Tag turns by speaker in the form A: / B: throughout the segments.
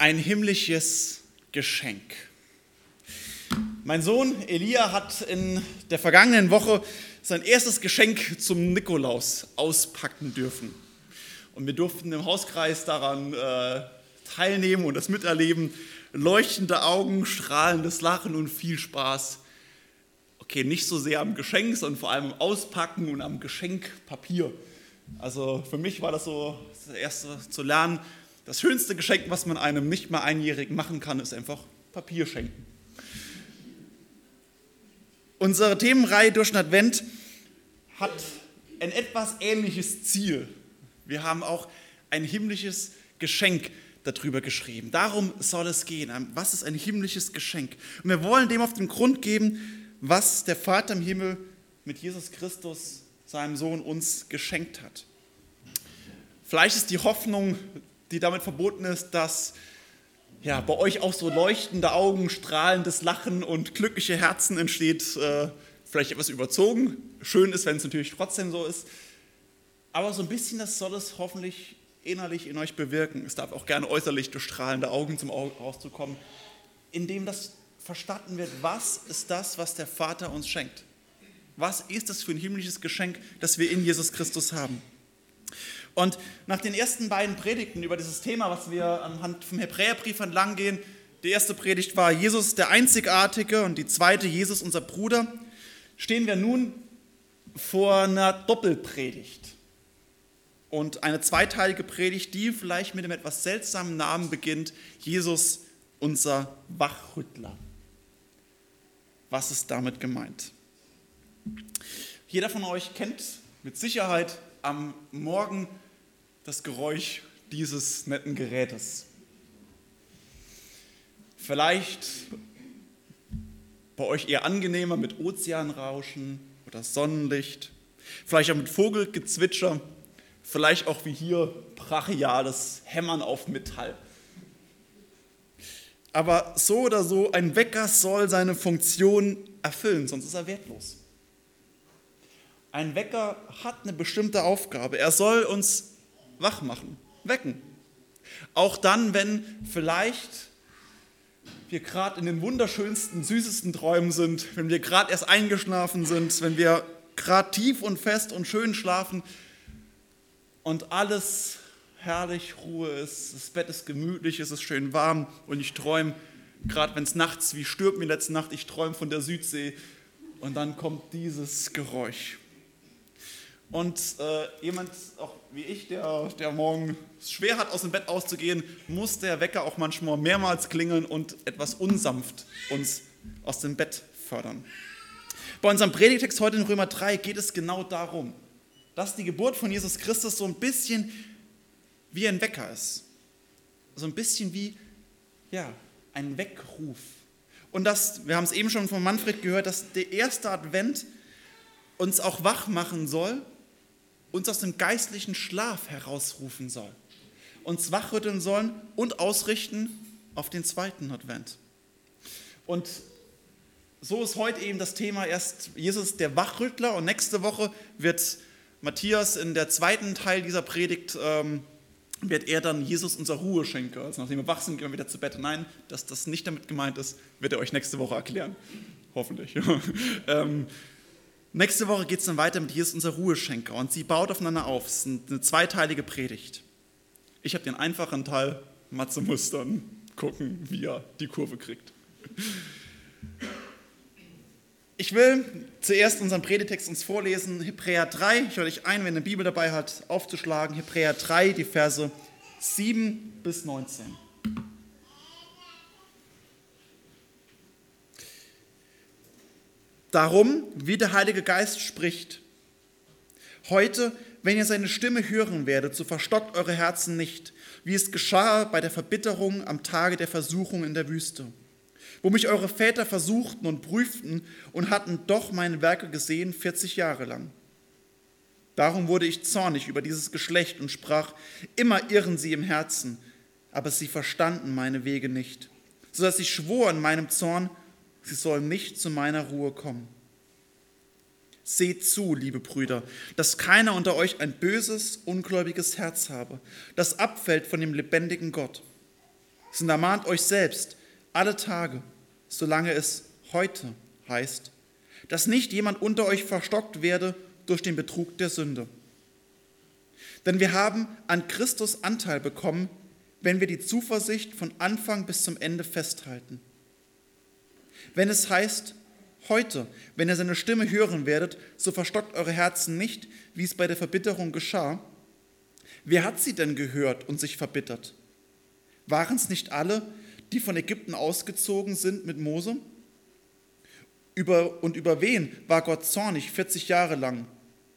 A: ein himmlisches Geschenk. Mein Sohn Elia hat in der vergangenen Woche sein erstes Geschenk zum Nikolaus auspacken dürfen. Und wir durften im Hauskreis daran äh, teilnehmen und das miterleben. Leuchtende Augen, strahlendes Lachen und viel Spaß. Okay, nicht so sehr am Geschenk, sondern vor allem am Auspacken und am Geschenkpapier. Also für mich war das so das erste zu lernen, das schönste Geschenk, was man einem nicht mal Einjährigen machen kann, ist einfach Papier schenken. Unsere Themenreihe durch den Advent hat ein etwas ähnliches Ziel. Wir haben auch ein himmlisches Geschenk darüber geschrieben. Darum soll es gehen. Was ist ein himmlisches Geschenk? Und wir wollen dem auf den Grund geben, was der Vater im Himmel mit Jesus Christus, seinem Sohn, uns geschenkt hat. Vielleicht ist die Hoffnung die damit verbunden ist, dass ja, bei euch auch so leuchtende Augen, strahlendes Lachen und glückliche Herzen entsteht. Äh, vielleicht etwas überzogen. Schön ist, wenn es natürlich trotzdem so ist. Aber so ein bisschen das soll es hoffentlich innerlich in euch bewirken. Es darf auch gerne äußerlich durch strahlende Augen zum Ausdruck kommen, indem das verstanden wird, was ist das, was der Vater uns schenkt? Was ist das für ein himmlisches Geschenk, das wir in Jesus Christus haben? Und nach den ersten beiden Predigten über dieses Thema, was wir anhand vom Hebräerbrief entlang gehen, die erste Predigt war Jesus der Einzigartige und die zweite Jesus unser Bruder, stehen wir nun vor einer Doppelpredigt. Und eine zweiteilige Predigt, die vielleicht mit einem etwas seltsamen Namen beginnt, Jesus unser Wachrüttler. Was ist damit gemeint? Jeder von euch kennt mit Sicherheit am Morgen das Geräusch dieses netten Gerätes. Vielleicht bei euch eher angenehmer mit Ozeanrauschen oder Sonnenlicht, vielleicht auch mit Vogelgezwitscher, vielleicht auch wie hier brachiales Hämmern auf Metall. Aber so oder so, ein Wecker soll seine Funktion erfüllen, sonst ist er wertlos. Ein Wecker hat eine bestimmte Aufgabe. Er soll uns wach machen, wecken. Auch dann, wenn vielleicht wir gerade in den wunderschönsten, süßesten Träumen sind, wenn wir gerade erst eingeschlafen sind, wenn wir gerade tief und fest und schön schlafen und alles herrlich, Ruhe ist, das Bett ist gemütlich, es ist schön warm und ich träume, gerade wenn es nachts, wie stirbt mir letzte Nacht, ich träume von der Südsee und dann kommt dieses Geräusch. Und äh, jemand, auch wie ich, der, der morgen schwer hat, aus dem Bett auszugehen, muss der Wecker auch manchmal mehrmals klingeln und etwas unsanft uns aus dem Bett fördern. Bei unserem Predigtext heute in Römer 3 geht es genau darum, dass die Geburt von Jesus Christus so ein bisschen wie ein Wecker ist. So ein bisschen wie ja, ein Weckruf. Und das, wir haben es eben schon von Manfred gehört, dass der erste Advent uns auch wach machen soll uns aus dem geistlichen Schlaf herausrufen soll, uns wachrütteln sollen und ausrichten auf den zweiten Advent. Und so ist heute eben das Thema erst Jesus der Wachrüttler und nächste Woche wird Matthias in der zweiten Teil dieser Predigt ähm, wird er dann Jesus unser Ruheschenker. Also nachdem wir wach sind, gehen wir wieder zu Bett. Nein, dass das nicht damit gemeint ist, wird er euch nächste Woche erklären. Hoffentlich. ähm, Nächste Woche geht es dann weiter mit Jesus, unser Ruheschenker. Und sie baut aufeinander auf. Es ist eine zweiteilige Predigt. Ich habe den einfachen Teil, Matze muss dann gucken, wie er die Kurve kriegt. Ich will zuerst unseren Predetext uns vorlesen, Hebräer 3. Ich höre dich ein, wenn eine Bibel dabei hat, aufzuschlagen. Hebräer 3, die Verse 7 bis 19. Darum, wie der Heilige Geist spricht, heute, wenn ihr seine Stimme hören werdet, so verstockt eure Herzen nicht, wie es geschah bei der Verbitterung am Tage der Versuchung in der Wüste, wo mich eure Väter versuchten und prüften und hatten doch meine Werke gesehen 40 Jahre lang. Darum wurde ich zornig über dieses Geschlecht und sprach, immer irren sie im Herzen, aber sie verstanden meine Wege nicht, so dass ich schwor in meinem Zorn, sie sollen nicht zu meiner Ruhe kommen. Seht zu, liebe Brüder, dass keiner unter euch ein böses, ungläubiges Herz habe, das abfällt von dem lebendigen Gott. sondern ermahnt euch selbst alle Tage, solange es heute heißt, dass nicht jemand unter euch verstockt werde durch den Betrug der Sünde. Denn wir haben an Christus Anteil bekommen, wenn wir die Zuversicht von Anfang bis zum Ende festhalten. Wenn es heißt, heute, wenn ihr seine Stimme hören werdet, so verstockt eure Herzen nicht, wie es bei der Verbitterung geschah. Wer hat sie denn gehört und sich verbittert? Waren es nicht alle, die von Ägypten ausgezogen sind mit Mose? Über, und über wen war Gott zornig 40 Jahre lang?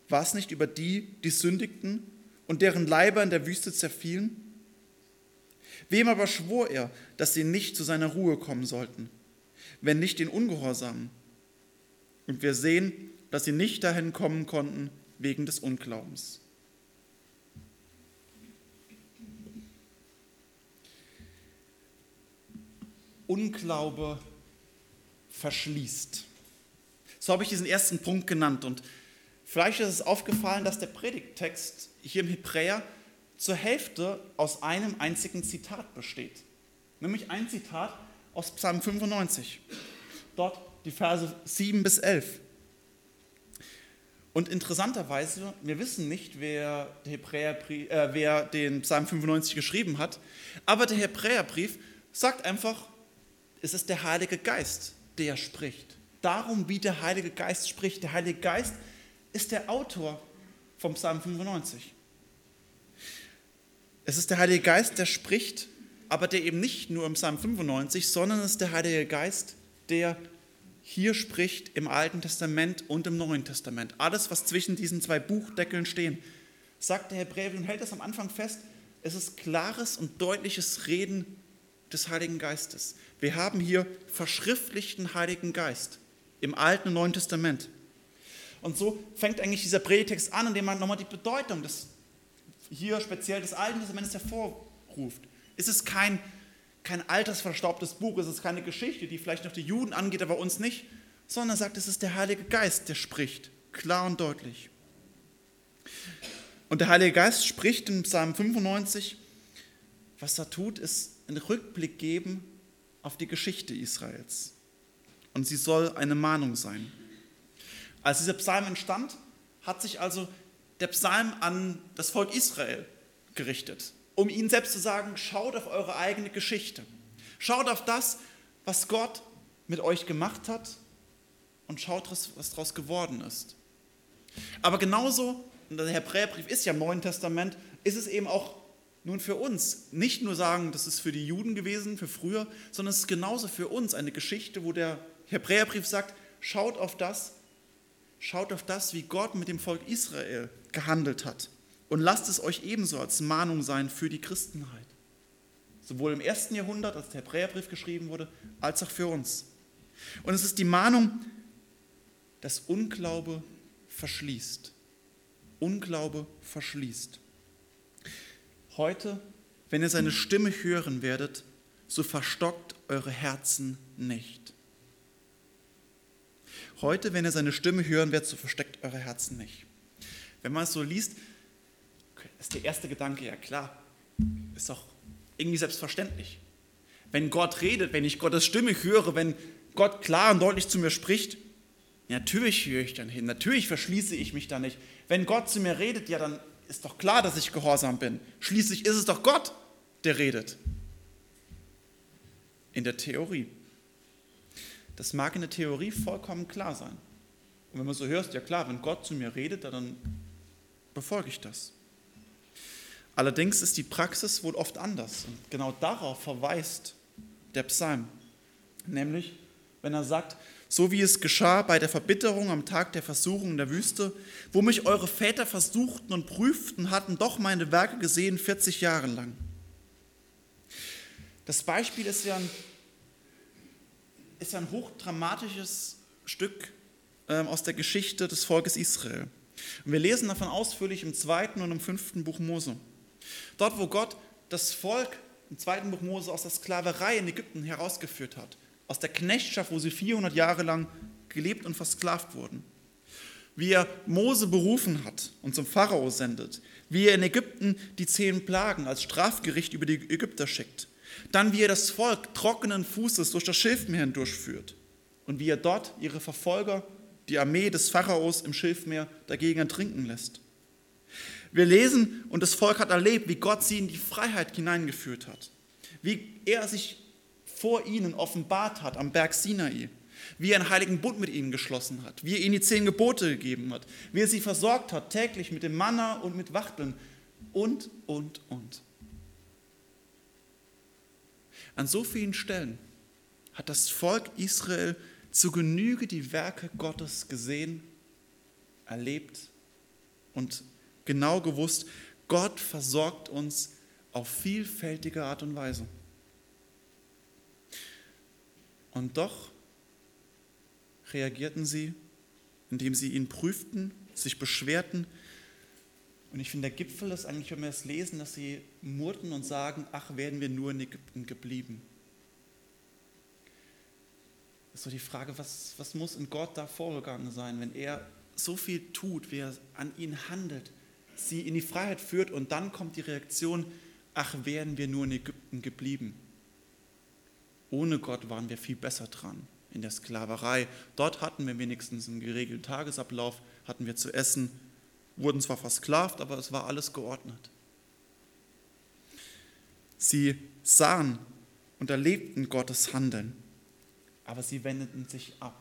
A: War es nicht über die, die sündigten und deren Leiber in der Wüste zerfielen? Wem aber schwor er, dass sie nicht zu seiner Ruhe kommen sollten, wenn nicht den Ungehorsamen? Und wir sehen, dass sie nicht dahin kommen konnten wegen des Unglaubens. Unglaube verschließt. So habe ich diesen ersten Punkt genannt. Und vielleicht ist es aufgefallen, dass der Predigttext hier im Hebräer zur Hälfte aus einem einzigen Zitat besteht. Nämlich ein Zitat aus Psalm 95. Dort die Verse 7 bis 11. Und interessanterweise, wir wissen nicht, wer, Hebräerbrief, äh, wer den Psalm 95 geschrieben hat, aber der Hebräerbrief sagt einfach, es ist der Heilige Geist, der spricht. Darum, wie der Heilige Geist spricht. Der Heilige Geist ist der Autor vom Psalm 95. Es ist der Heilige Geist, der spricht, aber der eben nicht nur im Psalm 95, sondern es ist der Heilige Geist, der hier spricht im Alten Testament und im Neuen Testament. Alles, was zwischen diesen zwei Buchdeckeln stehen, sagt der Hebräer und hält das am Anfang fest. Es ist klares und deutliches Reden des Heiligen Geistes. Wir haben hier verschriftlichten Heiligen Geist im Alten und Neuen Testament. Und so fängt eigentlich dieser Predigtext an, indem man nochmal die Bedeutung des, hier speziell des Alten Testaments hervorruft. Ist es kein kein altes, Buch, es ist keine Geschichte, die vielleicht noch die Juden angeht, aber uns nicht, sondern sagt, es ist der Heilige Geist, der spricht, klar und deutlich. Und der Heilige Geist spricht in Psalm 95, was er tut, ist einen Rückblick geben auf die Geschichte Israels. Und sie soll eine Mahnung sein. Als dieser Psalm entstand, hat sich also der Psalm an das Volk Israel gerichtet um ihnen selbst zu sagen, schaut auf eure eigene Geschichte. Schaut auf das, was Gott mit euch gemacht hat und schaut, was daraus geworden ist. Aber genauso, und der Hebräerbrief ist ja im Neuen Testament, ist es eben auch nun für uns. Nicht nur sagen, das ist für die Juden gewesen, für früher, sondern es ist genauso für uns eine Geschichte, wo der Hebräerbrief sagt, schaut auf das, schaut auf das, wie Gott mit dem Volk Israel gehandelt hat. Und lasst es euch ebenso als Mahnung sein für die Christenheit. Sowohl im ersten Jahrhundert, als der Hebräerbrief geschrieben wurde, als auch für uns. Und es ist die Mahnung, dass Unglaube verschließt. Unglaube verschließt. Heute, wenn ihr seine Stimme hören werdet, so verstockt eure Herzen nicht. Heute, wenn ihr seine Stimme hören werdet, so versteckt eure Herzen nicht. Wenn man es so liest, ist der erste Gedanke, ja klar, ist doch irgendwie selbstverständlich. Wenn Gott redet, wenn ich Gottes Stimme höre, wenn Gott klar und deutlich zu mir spricht, natürlich höre ich dann hin, natürlich verschließe ich mich da nicht. Wenn Gott zu mir redet, ja, dann ist doch klar, dass ich gehorsam bin. Schließlich ist es doch Gott, der redet. In der Theorie. Das mag in der Theorie vollkommen klar sein. Und wenn man so hört, ja klar, wenn Gott zu mir redet, dann befolge ich das. Allerdings ist die Praxis wohl oft anders. Und genau darauf verweist der Psalm. Nämlich, wenn er sagt, so wie es geschah bei der Verbitterung am Tag der Versuchung in der Wüste, wo mich eure Väter versuchten und prüften, hatten doch meine Werke gesehen 40 Jahre lang. Das Beispiel ist ja ein, ist ja ein hochdramatisches Stück ähm, aus der Geschichte des Volkes Israel. Und wir lesen davon ausführlich im zweiten und im fünften Buch Mose. Dort, wo Gott das Volk im zweiten Buch Mose aus der Sklaverei in Ägypten herausgeführt hat, aus der Knechtschaft, wo sie 400 Jahre lang gelebt und versklavt wurden. Wie er Mose berufen hat und zum Pharao sendet. Wie er in Ägypten die zehn Plagen als Strafgericht über die Ägypter schickt. Dann, wie er das Volk trockenen Fußes durch das Schilfmeer hindurchführt und wie er dort ihre Verfolger, die Armee des Pharaos im Schilfmeer, dagegen ertrinken lässt. Wir lesen, und das Volk hat erlebt, wie Gott sie in die Freiheit hineingeführt hat, wie er sich vor ihnen offenbart hat am Berg Sinai, wie er einen heiligen Bund mit ihnen geschlossen hat, wie er ihnen die zehn Gebote gegeben hat, wie er sie versorgt hat, täglich mit dem Manna und mit Wachteln. Und, und, und. An so vielen Stellen hat das Volk Israel zu Genüge die Werke Gottes gesehen, erlebt und genau gewusst, Gott versorgt uns auf vielfältige Art und Weise. Und doch reagierten sie, indem sie ihn prüften, sich beschwerten. Und ich finde, der Gipfel ist eigentlich, wenn wir es lesen, dass sie murrten und sagen, ach, wären wir nur in Ägypten geblieben. Das ist so die Frage, was, was muss in Gott da vorgegangen sein, wenn er so viel tut, wie er an ihnen handelt, sie in die Freiheit führt und dann kommt die Reaktion, ach, wären wir nur in Ägypten geblieben. Ohne Gott waren wir viel besser dran in der Sklaverei. Dort hatten wir wenigstens einen geregelten Tagesablauf, hatten wir zu essen, wurden zwar versklavt, aber es war alles geordnet. Sie sahen und erlebten Gottes Handeln, aber sie wendeten sich ab.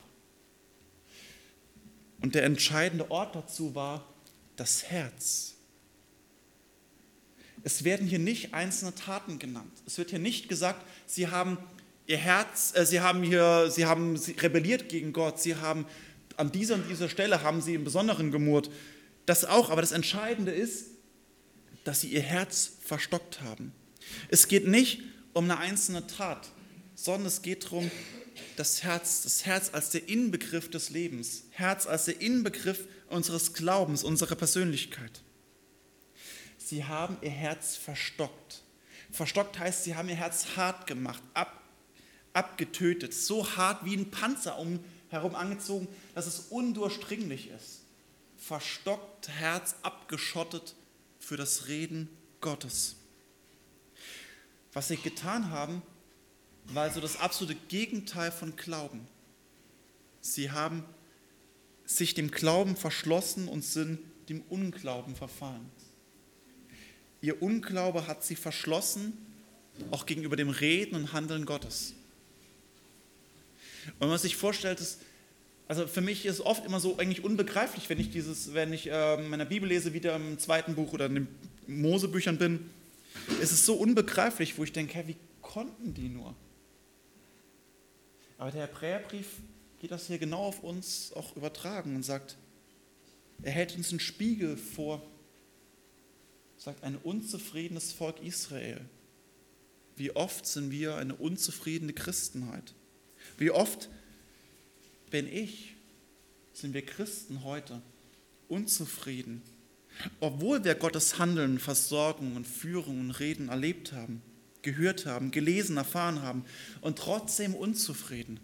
A: Und der entscheidende Ort dazu war das Herz. Es werden hier nicht einzelne Taten genannt. Es wird hier nicht gesagt, sie haben ihr Herz, äh, sie haben hier, sie haben rebelliert gegen Gott, sie haben an dieser und dieser Stelle haben sie im Besonderen gemurrt. Das auch, aber das Entscheidende ist, dass sie ihr Herz verstockt haben. Es geht nicht um eine einzelne Tat, sondern es geht darum, das Herz, das Herz als der Inbegriff des Lebens, Herz als der Inbegriff unseres Glaubens, unserer Persönlichkeit. Sie haben ihr Herz verstockt. Verstockt heißt, sie haben ihr Herz hart gemacht, ab, abgetötet, so hart wie ein Panzer um, herum angezogen, dass es undurchdringlich ist. Verstockt, Herz abgeschottet für das Reden Gottes. Was sie getan haben, war also das absolute Gegenteil von Glauben. Sie haben sich dem Glauben verschlossen und sind dem Unglauben verfallen. Ihr Unglaube hat sie verschlossen, auch gegenüber dem Reden und Handeln Gottes. Und wenn man sich vorstellt, ist, also für mich ist es oft immer so eigentlich unbegreiflich, wenn ich dieses, wenn ich äh, meiner Bibel lese, wieder im zweiten Buch oder in den Mosebüchern bin, ist es so unbegreiflich, wo ich denke, hey, wie konnten die nur? Aber der Hebräerbrief geht das hier genau auf uns auch übertragen und sagt, er hält uns einen Spiegel vor, sagt ein unzufriedenes Volk Israel. Wie oft sind wir eine unzufriedene Christenheit? Wie oft bin ich, sind wir Christen heute unzufrieden, obwohl wir Gottes Handeln, Versorgung und Führung und Reden erlebt haben, gehört haben, gelesen, erfahren haben und trotzdem unzufrieden.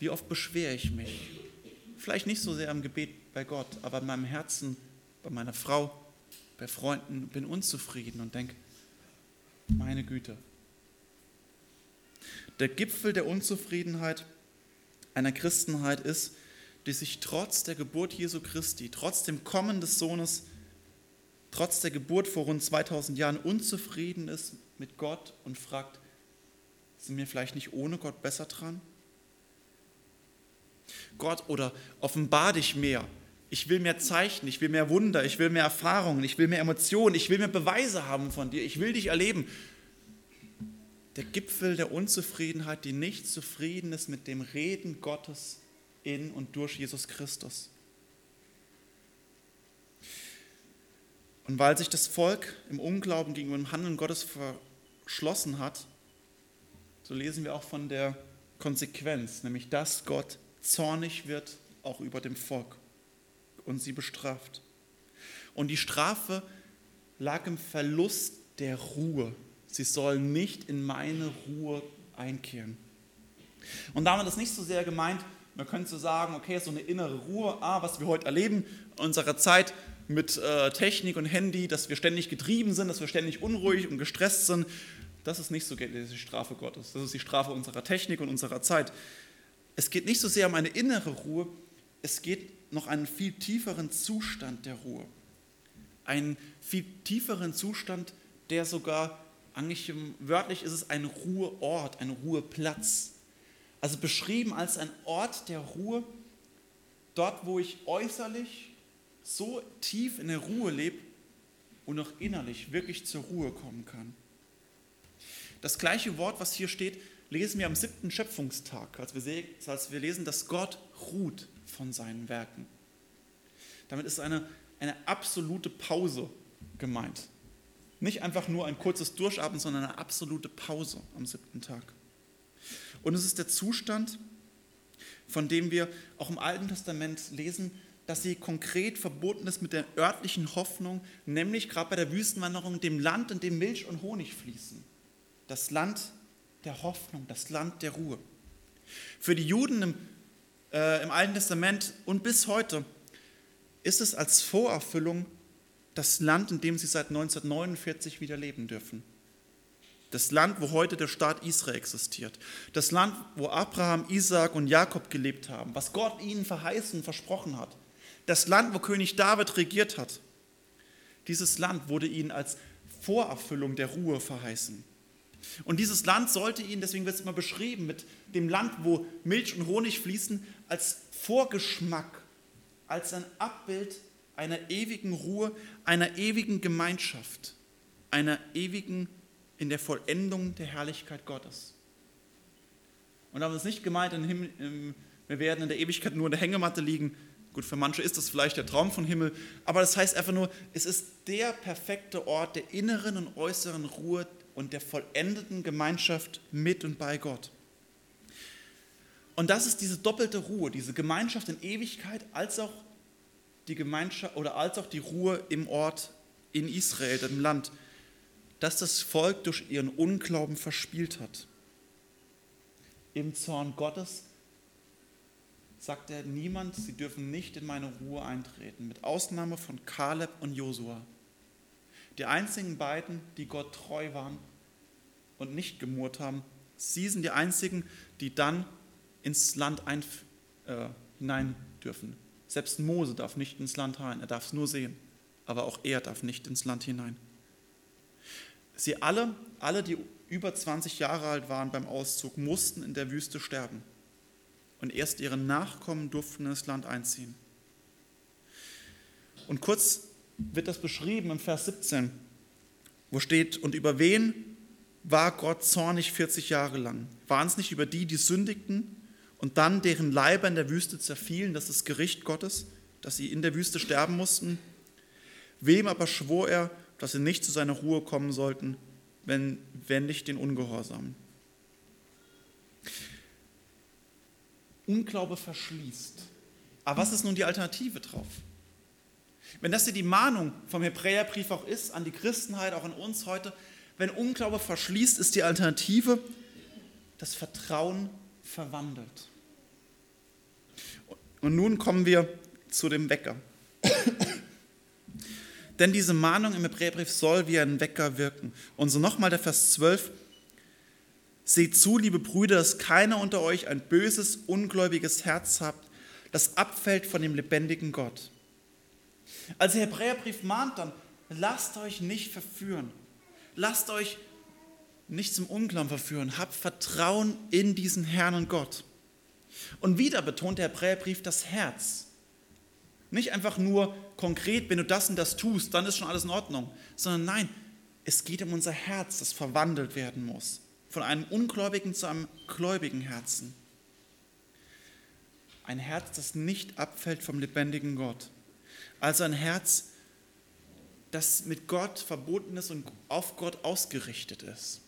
A: Wie oft beschwere ich mich? Vielleicht nicht so sehr im Gebet bei Gott, aber in meinem Herzen, bei meiner Frau, bei Freunden bin unzufrieden und denke, meine Güte, der Gipfel der Unzufriedenheit einer Christenheit ist, die sich trotz der Geburt Jesu Christi, trotz dem Kommen des Sohnes, trotz der Geburt vor rund 2000 Jahren unzufrieden ist mit Gott und fragt, sind wir vielleicht nicht ohne Gott besser dran? Gott, oder offenbar dich mehr. Ich will mehr Zeichen, ich will mehr Wunder, ich will mehr Erfahrungen, ich will mehr Emotionen, ich will mehr Beweise haben von dir, ich will dich erleben der Gipfel der Unzufriedenheit, die nicht zufrieden ist mit dem Reden Gottes in und durch Jesus Christus. Und weil sich das Volk im Unglauben gegenüber dem Handeln Gottes verschlossen hat, so lesen wir auch von der Konsequenz, nämlich dass Gott zornig wird auch über dem Volk und sie bestraft. Und die Strafe lag im Verlust der Ruhe Sie sollen nicht in meine Ruhe einkehren. Und damit ist nicht so sehr gemeint, man könnte so sagen, okay, so eine innere Ruhe, ah, was wir heute erleben in unserer Zeit, mit äh, Technik und Handy, dass wir ständig getrieben sind, dass wir ständig unruhig und gestresst sind. Das ist nicht so die Strafe Gottes. Das ist die Strafe unserer Technik und unserer Zeit. Es geht nicht so sehr um eine innere Ruhe, es geht noch einen viel tieferen Zustand der Ruhe. Einen viel tieferen Zustand, der sogar, eigentlich wörtlich ist es ein Ruheort, ein Ruheplatz. Also beschrieben als ein Ort der Ruhe, dort wo ich äußerlich so tief in der Ruhe lebe und auch innerlich wirklich zur Ruhe kommen kann. Das gleiche Wort, was hier steht, lesen wir am siebten Schöpfungstag, als wir, als wir lesen, dass Gott ruht von seinen Werken. Damit ist eine, eine absolute Pause gemeint. Nicht einfach nur ein kurzes Durchatmen, sondern eine absolute Pause am siebten Tag. Und es ist der Zustand, von dem wir auch im Alten Testament lesen, dass sie konkret verbunden ist mit der örtlichen Hoffnung, nämlich gerade bei der Wüstenwanderung, dem Land, in dem Milch und Honig fließen. Das Land der Hoffnung, das Land der Ruhe. Für die Juden im, äh, im Alten Testament und bis heute ist es als Vorerfüllung das Land, in dem sie seit 1949 wieder leben dürfen. Das Land, wo heute der Staat Israel existiert. Das Land, wo Abraham, Isaac und Jakob gelebt haben, was Gott ihnen verheißen und versprochen hat. Das Land, wo König David regiert hat. Dieses Land wurde ihnen als Vorerfüllung der Ruhe verheißen. Und dieses Land sollte ihnen, deswegen wird es immer beschrieben, mit dem Land, wo Milch und Honig fließen, als Vorgeschmack, als ein Abbild einer ewigen Ruhe, einer ewigen Gemeinschaft, einer ewigen in der Vollendung der Herrlichkeit Gottes. Und damit ist nicht gemeint, wir werden in der Ewigkeit nur in der Hängematte liegen. Gut, für manche ist das vielleicht der Traum von Himmel, aber das heißt einfach nur, es ist der perfekte Ort der inneren und äußeren Ruhe und der vollendeten Gemeinschaft mit und bei Gott. Und das ist diese doppelte Ruhe, diese Gemeinschaft in Ewigkeit, als auch die Gemeinschaft oder als auch die Ruhe im Ort in Israel, dem Land, das das Volk durch ihren Unglauben verspielt hat. Im Zorn Gottes sagt er niemand, sie dürfen nicht in meine Ruhe eintreten, mit Ausnahme von Kaleb und Josua. Die einzigen beiden, die Gott treu waren und nicht gemurrt haben, sie sind die einzigen, die dann ins Land ein, äh, hinein dürfen. Selbst Mose darf nicht ins Land rein, er darf es nur sehen, aber auch er darf nicht ins Land hinein. Sie alle, alle, die über 20 Jahre alt waren beim Auszug, mussten in der Wüste sterben. Und erst ihre Nachkommen durften ins Land einziehen. Und kurz wird das beschrieben im Vers 17, wo steht, und über wen war Gott zornig 40 Jahre lang? Waren es nicht über die, die sündigten und dann deren Leiber in der Wüste zerfielen, das ist das Gericht Gottes, dass sie in der Wüste sterben mussten. Wem aber schwor er, dass sie nicht zu seiner Ruhe kommen sollten, wenn, wenn nicht den Ungehorsamen? Unglaube verschließt. Aber was ist nun die Alternative drauf? Wenn das hier die Mahnung vom Hebräerbrief auch ist, an die Christenheit, auch an uns heute, wenn Unglaube verschließt, ist die Alternative das Vertrauen verwandelt. Und nun kommen wir zu dem Wecker. Denn diese Mahnung im Hebräerbrief soll wie ein Wecker wirken. Und so nochmal der Vers 12. Seht zu, liebe Brüder, dass keiner unter euch ein böses, ungläubiges Herz habt, das abfällt von dem lebendigen Gott. Als der Hebräerbrief mahnt dann, lasst euch nicht verführen. Lasst euch nicht zum Unglauben verführen. Habt Vertrauen in diesen Herrn und Gott. Und wieder betont der Hebräerbrief das Herz. Nicht einfach nur konkret, wenn du das und das tust, dann ist schon alles in Ordnung, sondern nein, es geht um unser Herz, das verwandelt werden muss. Von einem ungläubigen zu einem gläubigen Herzen. Ein Herz, das nicht abfällt vom lebendigen Gott. Also ein Herz, das mit Gott verbunden ist und auf Gott ausgerichtet ist.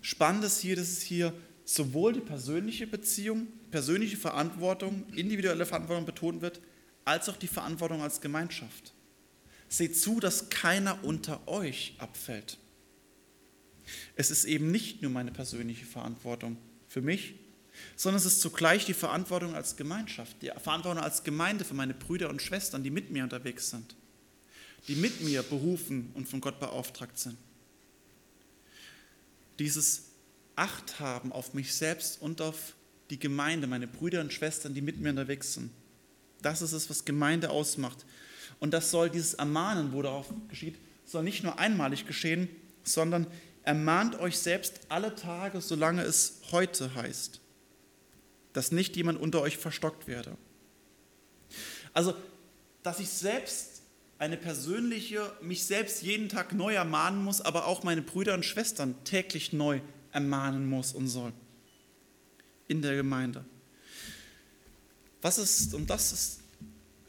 A: Spannend ist hier, dass es hier sowohl die persönliche Beziehung, persönliche Verantwortung, individuelle Verantwortung betont wird, als auch die Verantwortung als Gemeinschaft. Seht zu, dass keiner unter euch abfällt. Es ist eben nicht nur meine persönliche Verantwortung für mich, sondern es ist zugleich die Verantwortung als Gemeinschaft, die Verantwortung als Gemeinde für meine Brüder und Schwestern, die mit mir unterwegs sind, die mit mir berufen und von Gott beauftragt sind. Dieses Acht haben auf mich selbst und auf die Gemeinde, meine Brüder und Schwestern, die mit mir unterwegs sind. Das ist es, was Gemeinde ausmacht. Und das soll dieses Ermahnen, wo darauf geschieht, soll nicht nur einmalig geschehen, sondern ermahnt euch selbst alle Tage, solange es heute heißt, dass nicht jemand unter euch verstockt werde. Also, dass ich selbst eine persönliche, mich selbst jeden Tag neu ermahnen muss, aber auch meine Brüder und Schwestern täglich neu ermahnen muss und soll in der Gemeinde. Was ist, und das ist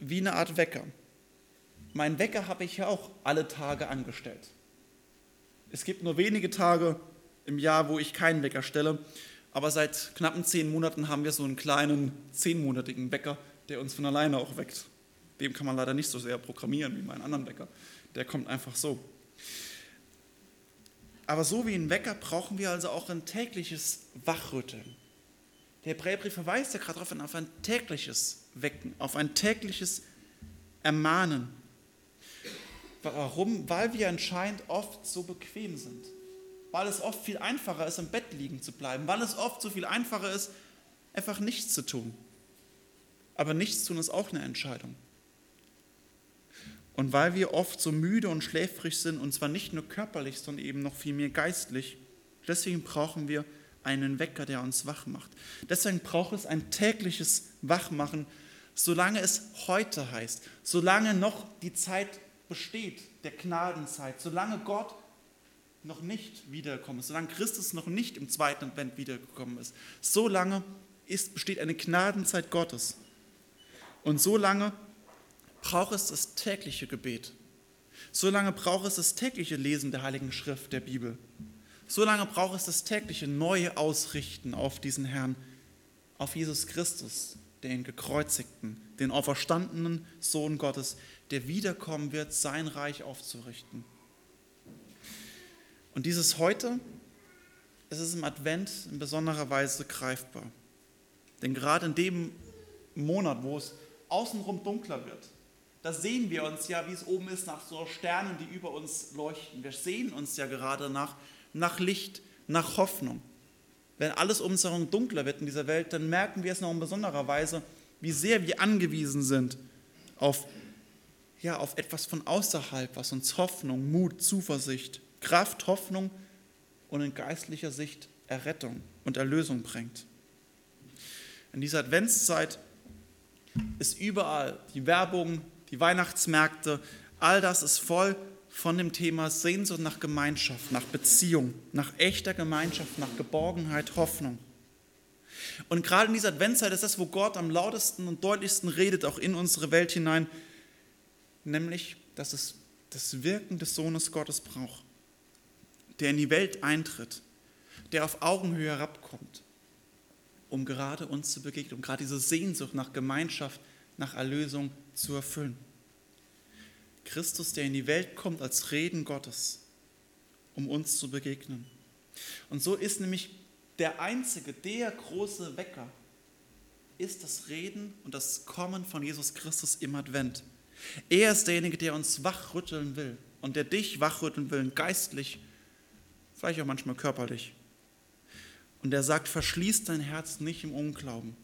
A: wie eine Art Wecker. Mein Wecker habe ich ja auch alle Tage angestellt. Es gibt nur wenige Tage im Jahr, wo ich keinen Wecker stelle, aber seit knappen zehn Monaten haben wir so einen kleinen zehnmonatigen Wecker, der uns von alleine auch weckt. Dem kann man leider nicht so sehr programmieren wie meinen anderen Wecker. Der kommt einfach so. Aber so wie ein Wecker brauchen wir also auch ein tägliches Wachrütteln. Der Hebräerbrief verweist ja gerade darauf auf ein tägliches Wecken, auf ein tägliches Ermahnen. Warum? Weil wir anscheinend oft so bequem sind. Weil es oft viel einfacher ist, im Bett liegen zu bleiben. Weil es oft so viel einfacher ist, einfach nichts zu tun. Aber nichts tun ist auch eine Entscheidung. Und weil wir oft so müde und schläfrig sind, und zwar nicht nur körperlich, sondern eben noch viel mehr geistlich, deswegen brauchen wir einen Wecker, der uns wach macht. Deswegen braucht es ein tägliches Wachmachen, solange es heute heißt, solange noch die Zeit besteht, der Gnadenzeit, solange Gott noch nicht wiedergekommen ist, solange Christus noch nicht im zweiten Advent wiedergekommen ist, solange ist, besteht eine Gnadenzeit Gottes. Und solange braucht es das tägliche Gebet. Solange braucht es das tägliche Lesen der Heiligen Schrift, der Bibel. Solange braucht es das tägliche neue Ausrichten auf diesen Herrn, auf Jesus Christus, den gekreuzigten, den auferstandenen Sohn Gottes, der wiederkommen wird, sein Reich aufzurichten. Und dieses heute, es ist im Advent in besonderer Weise greifbar. Denn gerade in dem Monat, wo es außenrum dunkler wird, da sehen wir uns ja, wie es oben ist, nach so Sternen, die über uns leuchten. Wir sehen uns ja gerade nach, nach Licht, nach Hoffnung. Wenn alles um uns herum dunkler wird in dieser Welt, dann merken wir es noch in besonderer Weise, wie sehr wir angewiesen sind auf ja, auf etwas von außerhalb, was uns Hoffnung, Mut, Zuversicht, Kraft, Hoffnung und in geistlicher Sicht Errettung und Erlösung bringt. In dieser Adventszeit ist überall die Werbung, die Weihnachtsmärkte, all das ist voll von dem Thema Sehnsucht nach Gemeinschaft, nach Beziehung, nach echter Gemeinschaft, nach Geborgenheit, Hoffnung. Und gerade in dieser Adventszeit ist das, wo Gott am lautesten und deutlichsten redet, auch in unsere Welt hinein, nämlich, dass es das Wirken des Sohnes Gottes braucht, der in die Welt eintritt, der auf Augenhöhe herabkommt, um gerade uns zu begegnen, um gerade diese Sehnsucht nach Gemeinschaft, nach Erlösung zu erfüllen. Christus, der in die Welt kommt als Reden Gottes, um uns zu begegnen. Und so ist nämlich der einzige, der große Wecker, ist das Reden und das Kommen von Jesus Christus im Advent. Er ist derjenige, der uns wachrütteln will und der dich wachrütteln will, geistlich, vielleicht auch manchmal körperlich. Und er sagt, verschließ dein Herz nicht im Unglauben,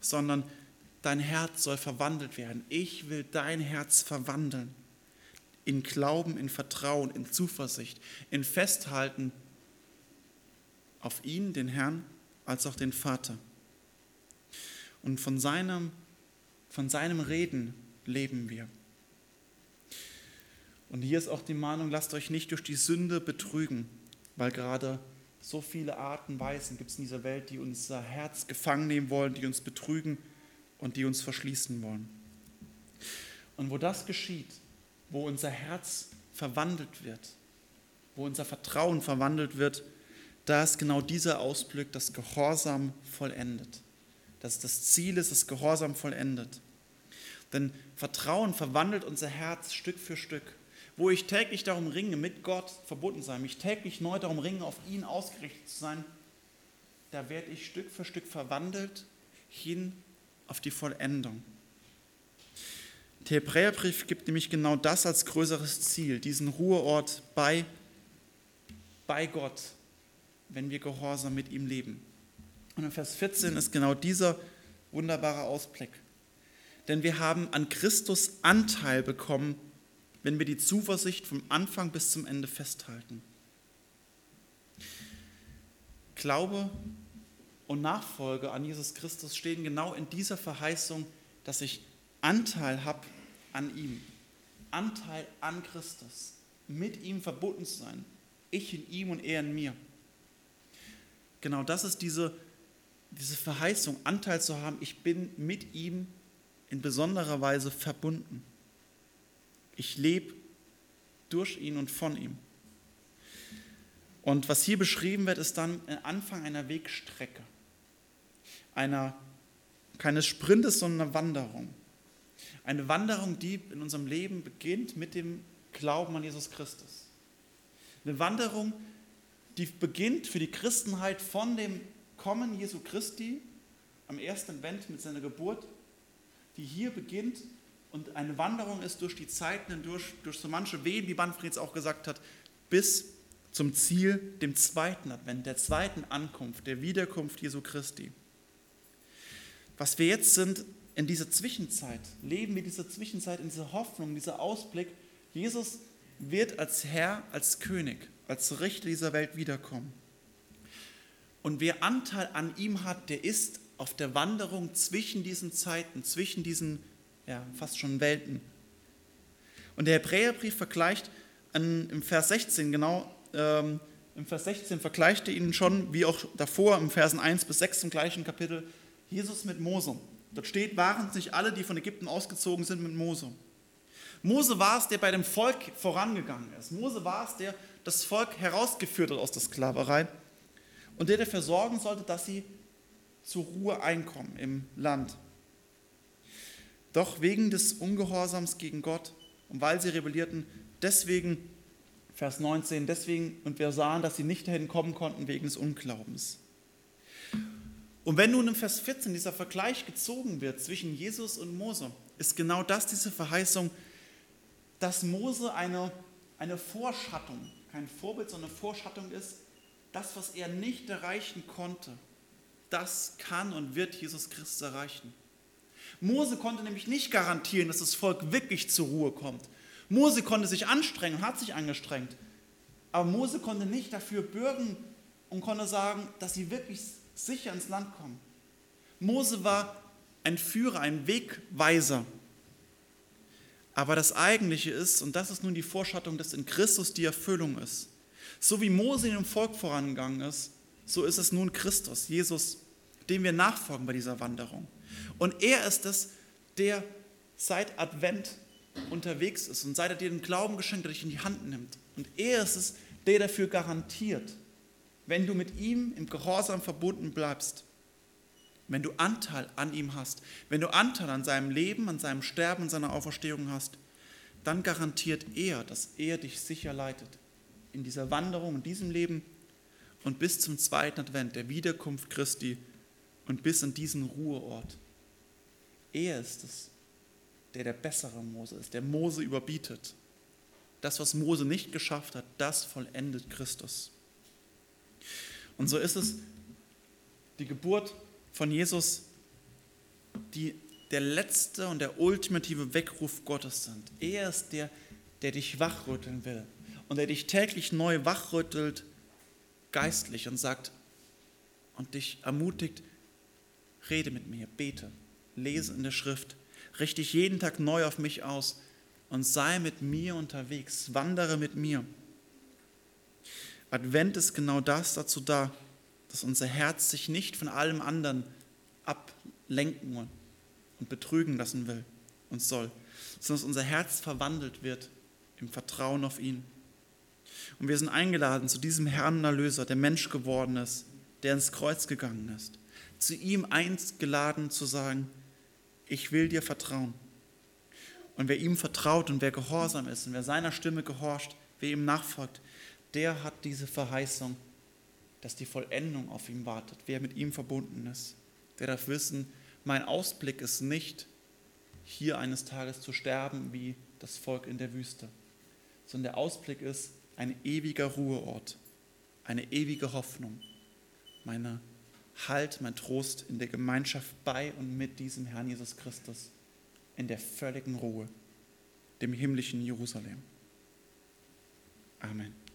A: sondern dein Herz soll verwandelt werden. Ich will dein Herz verwandeln. In Glauben, in Vertrauen, in Zuversicht, in Festhalten auf ihn, den Herrn, als auch den Vater. Und von seinem, von seinem Reden leben wir. Und hier ist auch die Mahnung, lasst euch nicht durch die Sünde betrügen, weil gerade so viele Arten, Weisen gibt es in dieser Welt, die unser Herz gefangen nehmen wollen, die uns betrügen und die uns verschließen wollen. Und wo das geschieht, wo unser Herz verwandelt wird, wo unser Vertrauen verwandelt wird, da ist genau dieser Ausblick, das Gehorsam vollendet. Dass das Ziel ist, das Gehorsam vollendet. Denn Vertrauen verwandelt unser Herz Stück für Stück. Wo ich täglich darum ringe, mit Gott verbunden sein, mich täglich neu darum ringe, auf ihn ausgerichtet zu sein, da werde ich Stück für Stück verwandelt hin auf die Vollendung. Der Hebräerbrief gibt nämlich genau das als größeres Ziel, diesen Ruheort bei, bei Gott, wenn wir gehorsam mit ihm leben. Und in Vers 14 ist genau dieser wunderbare Ausblick. Denn wir haben an Christus Anteil bekommen, wenn wir die Zuversicht vom Anfang bis zum Ende festhalten. Glaube und Nachfolge an Jesus Christus stehen genau in dieser Verheißung, dass ich Anteil habe an ihm. Anteil an Christus. Mit ihm verbunden zu sein. Ich in ihm und er in mir. Genau das ist diese, diese Verheißung, Anteil zu haben. Ich bin mit ihm in besonderer Weise verbunden. Ich lebe durch ihn und von ihm. Und was hier beschrieben wird, ist dann der Anfang einer Wegstrecke. Einer, keines Sprintes, sondern einer Wanderung. Eine Wanderung, die in unserem Leben beginnt mit dem Glauben an Jesus Christus. Eine Wanderung, die beginnt für die Christenheit von dem Kommen Jesu Christi am ersten Advent mit seiner Geburt, die hier beginnt und eine Wanderung ist durch die Zeiten hindurch, durch so manche Wehen, wie Manfred auch gesagt hat, bis zum Ziel, dem zweiten Advent, der zweiten Ankunft, der Wiederkunft Jesu Christi. Was wir jetzt sind in dieser Zwischenzeit, leben wir diese Zwischenzeit in dieser Hoffnung, dieser Ausblick, Jesus wird als Herr, als König, als Richter dieser Welt wiederkommen. Und wer Anteil an ihm hat, der ist auf der Wanderung zwischen diesen Zeiten, zwischen diesen ja, fast schon Welten. Und der Hebräerbrief vergleicht an, im Vers 16 genau, ähm, im Vers 16 vergleicht er ihn schon, wie auch davor im Versen 1 bis 6 im gleichen Kapitel, Jesus mit Mose. Dort steht, waren es nicht alle, die von Ägypten ausgezogen sind mit Mose. Mose war es, der bei dem Volk vorangegangen ist. Mose war es, der das Volk herausgeführt hat aus der Sklaverei und der dafür sorgen sollte, dass sie zur Ruhe einkommen im Land. Doch wegen des Ungehorsams gegen Gott und weil sie rebellierten, deswegen, Vers 19, deswegen, und wir sahen, dass sie nicht dahin kommen konnten wegen des Unglaubens. Und wenn nun im Vers 14 dieser Vergleich gezogen wird zwischen Jesus und Mose, ist genau das diese Verheißung, dass Mose eine, eine Vorschattung, kein Vorbild, sondern eine Vorschattung ist, das, was er nicht erreichen konnte, das kann und wird Jesus Christus erreichen. Mose konnte nämlich nicht garantieren, dass das Volk wirklich zur Ruhe kommt. Mose konnte sich anstrengen, hat sich angestrengt. Aber Mose konnte nicht dafür bürgen und konnte sagen, dass sie wirklich sicher ins Land kommen. Mose war ein Führer, ein Wegweiser. Aber das Eigentliche ist, und das ist nun die Vorschattung, dass in Christus die Erfüllung ist. So wie Mose in dem Volk vorangegangen ist, so ist es nun Christus, Jesus, dem wir nachfolgen bei dieser Wanderung. Und er ist es, der seit Advent unterwegs ist und seit er dir den Glauben geschenkt hat, dich in die Hand nimmt. Und er ist es, der dafür garantiert, wenn du mit ihm im Gehorsam verbunden bleibst, wenn du Anteil an ihm hast, wenn du Anteil an seinem Leben, an seinem Sterben, an seiner Auferstehung hast, dann garantiert er, dass er dich sicher leitet in dieser Wanderung, in diesem Leben und bis zum zweiten Advent, der Wiederkunft Christi und bis in diesen Ruheort. Er ist es, der der bessere Mose ist, der Mose überbietet. Das, was Mose nicht geschafft hat, das vollendet Christus. Und so ist es die Geburt von Jesus, die der letzte und der ultimative Weckruf Gottes sind. Er ist der, der dich wachrütteln will und der dich täglich neu wachrüttelt, geistlich und sagt und dich ermutigt, rede mit mir, bete, lese in der Schrift, richte dich jeden Tag neu auf mich aus und sei mit mir unterwegs, wandere mit mir. Advent ist genau das dazu da, dass unser Herz sich nicht von allem anderen ablenken und betrügen lassen will und soll, sondern dass unser Herz verwandelt wird im Vertrauen auf ihn. Und wir sind eingeladen zu diesem Herrn Erlöser, der Mensch geworden ist, der ins Kreuz gegangen ist, zu ihm eingeladen zu sagen, ich will dir vertrauen. Und wer ihm vertraut und wer gehorsam ist und wer seiner Stimme gehorcht, wer ihm nachfolgt, der hat diese Verheißung, dass die Vollendung auf ihm wartet, wer mit ihm verbunden ist. Der darf wissen, mein Ausblick ist nicht, hier eines Tages zu sterben wie das Volk in der Wüste, sondern der Ausblick ist ein ewiger Ruheort, eine ewige Hoffnung, meine Halt, mein Trost in der Gemeinschaft bei und mit diesem Herrn Jesus Christus, in der völligen Ruhe, dem himmlischen Jerusalem. Amen.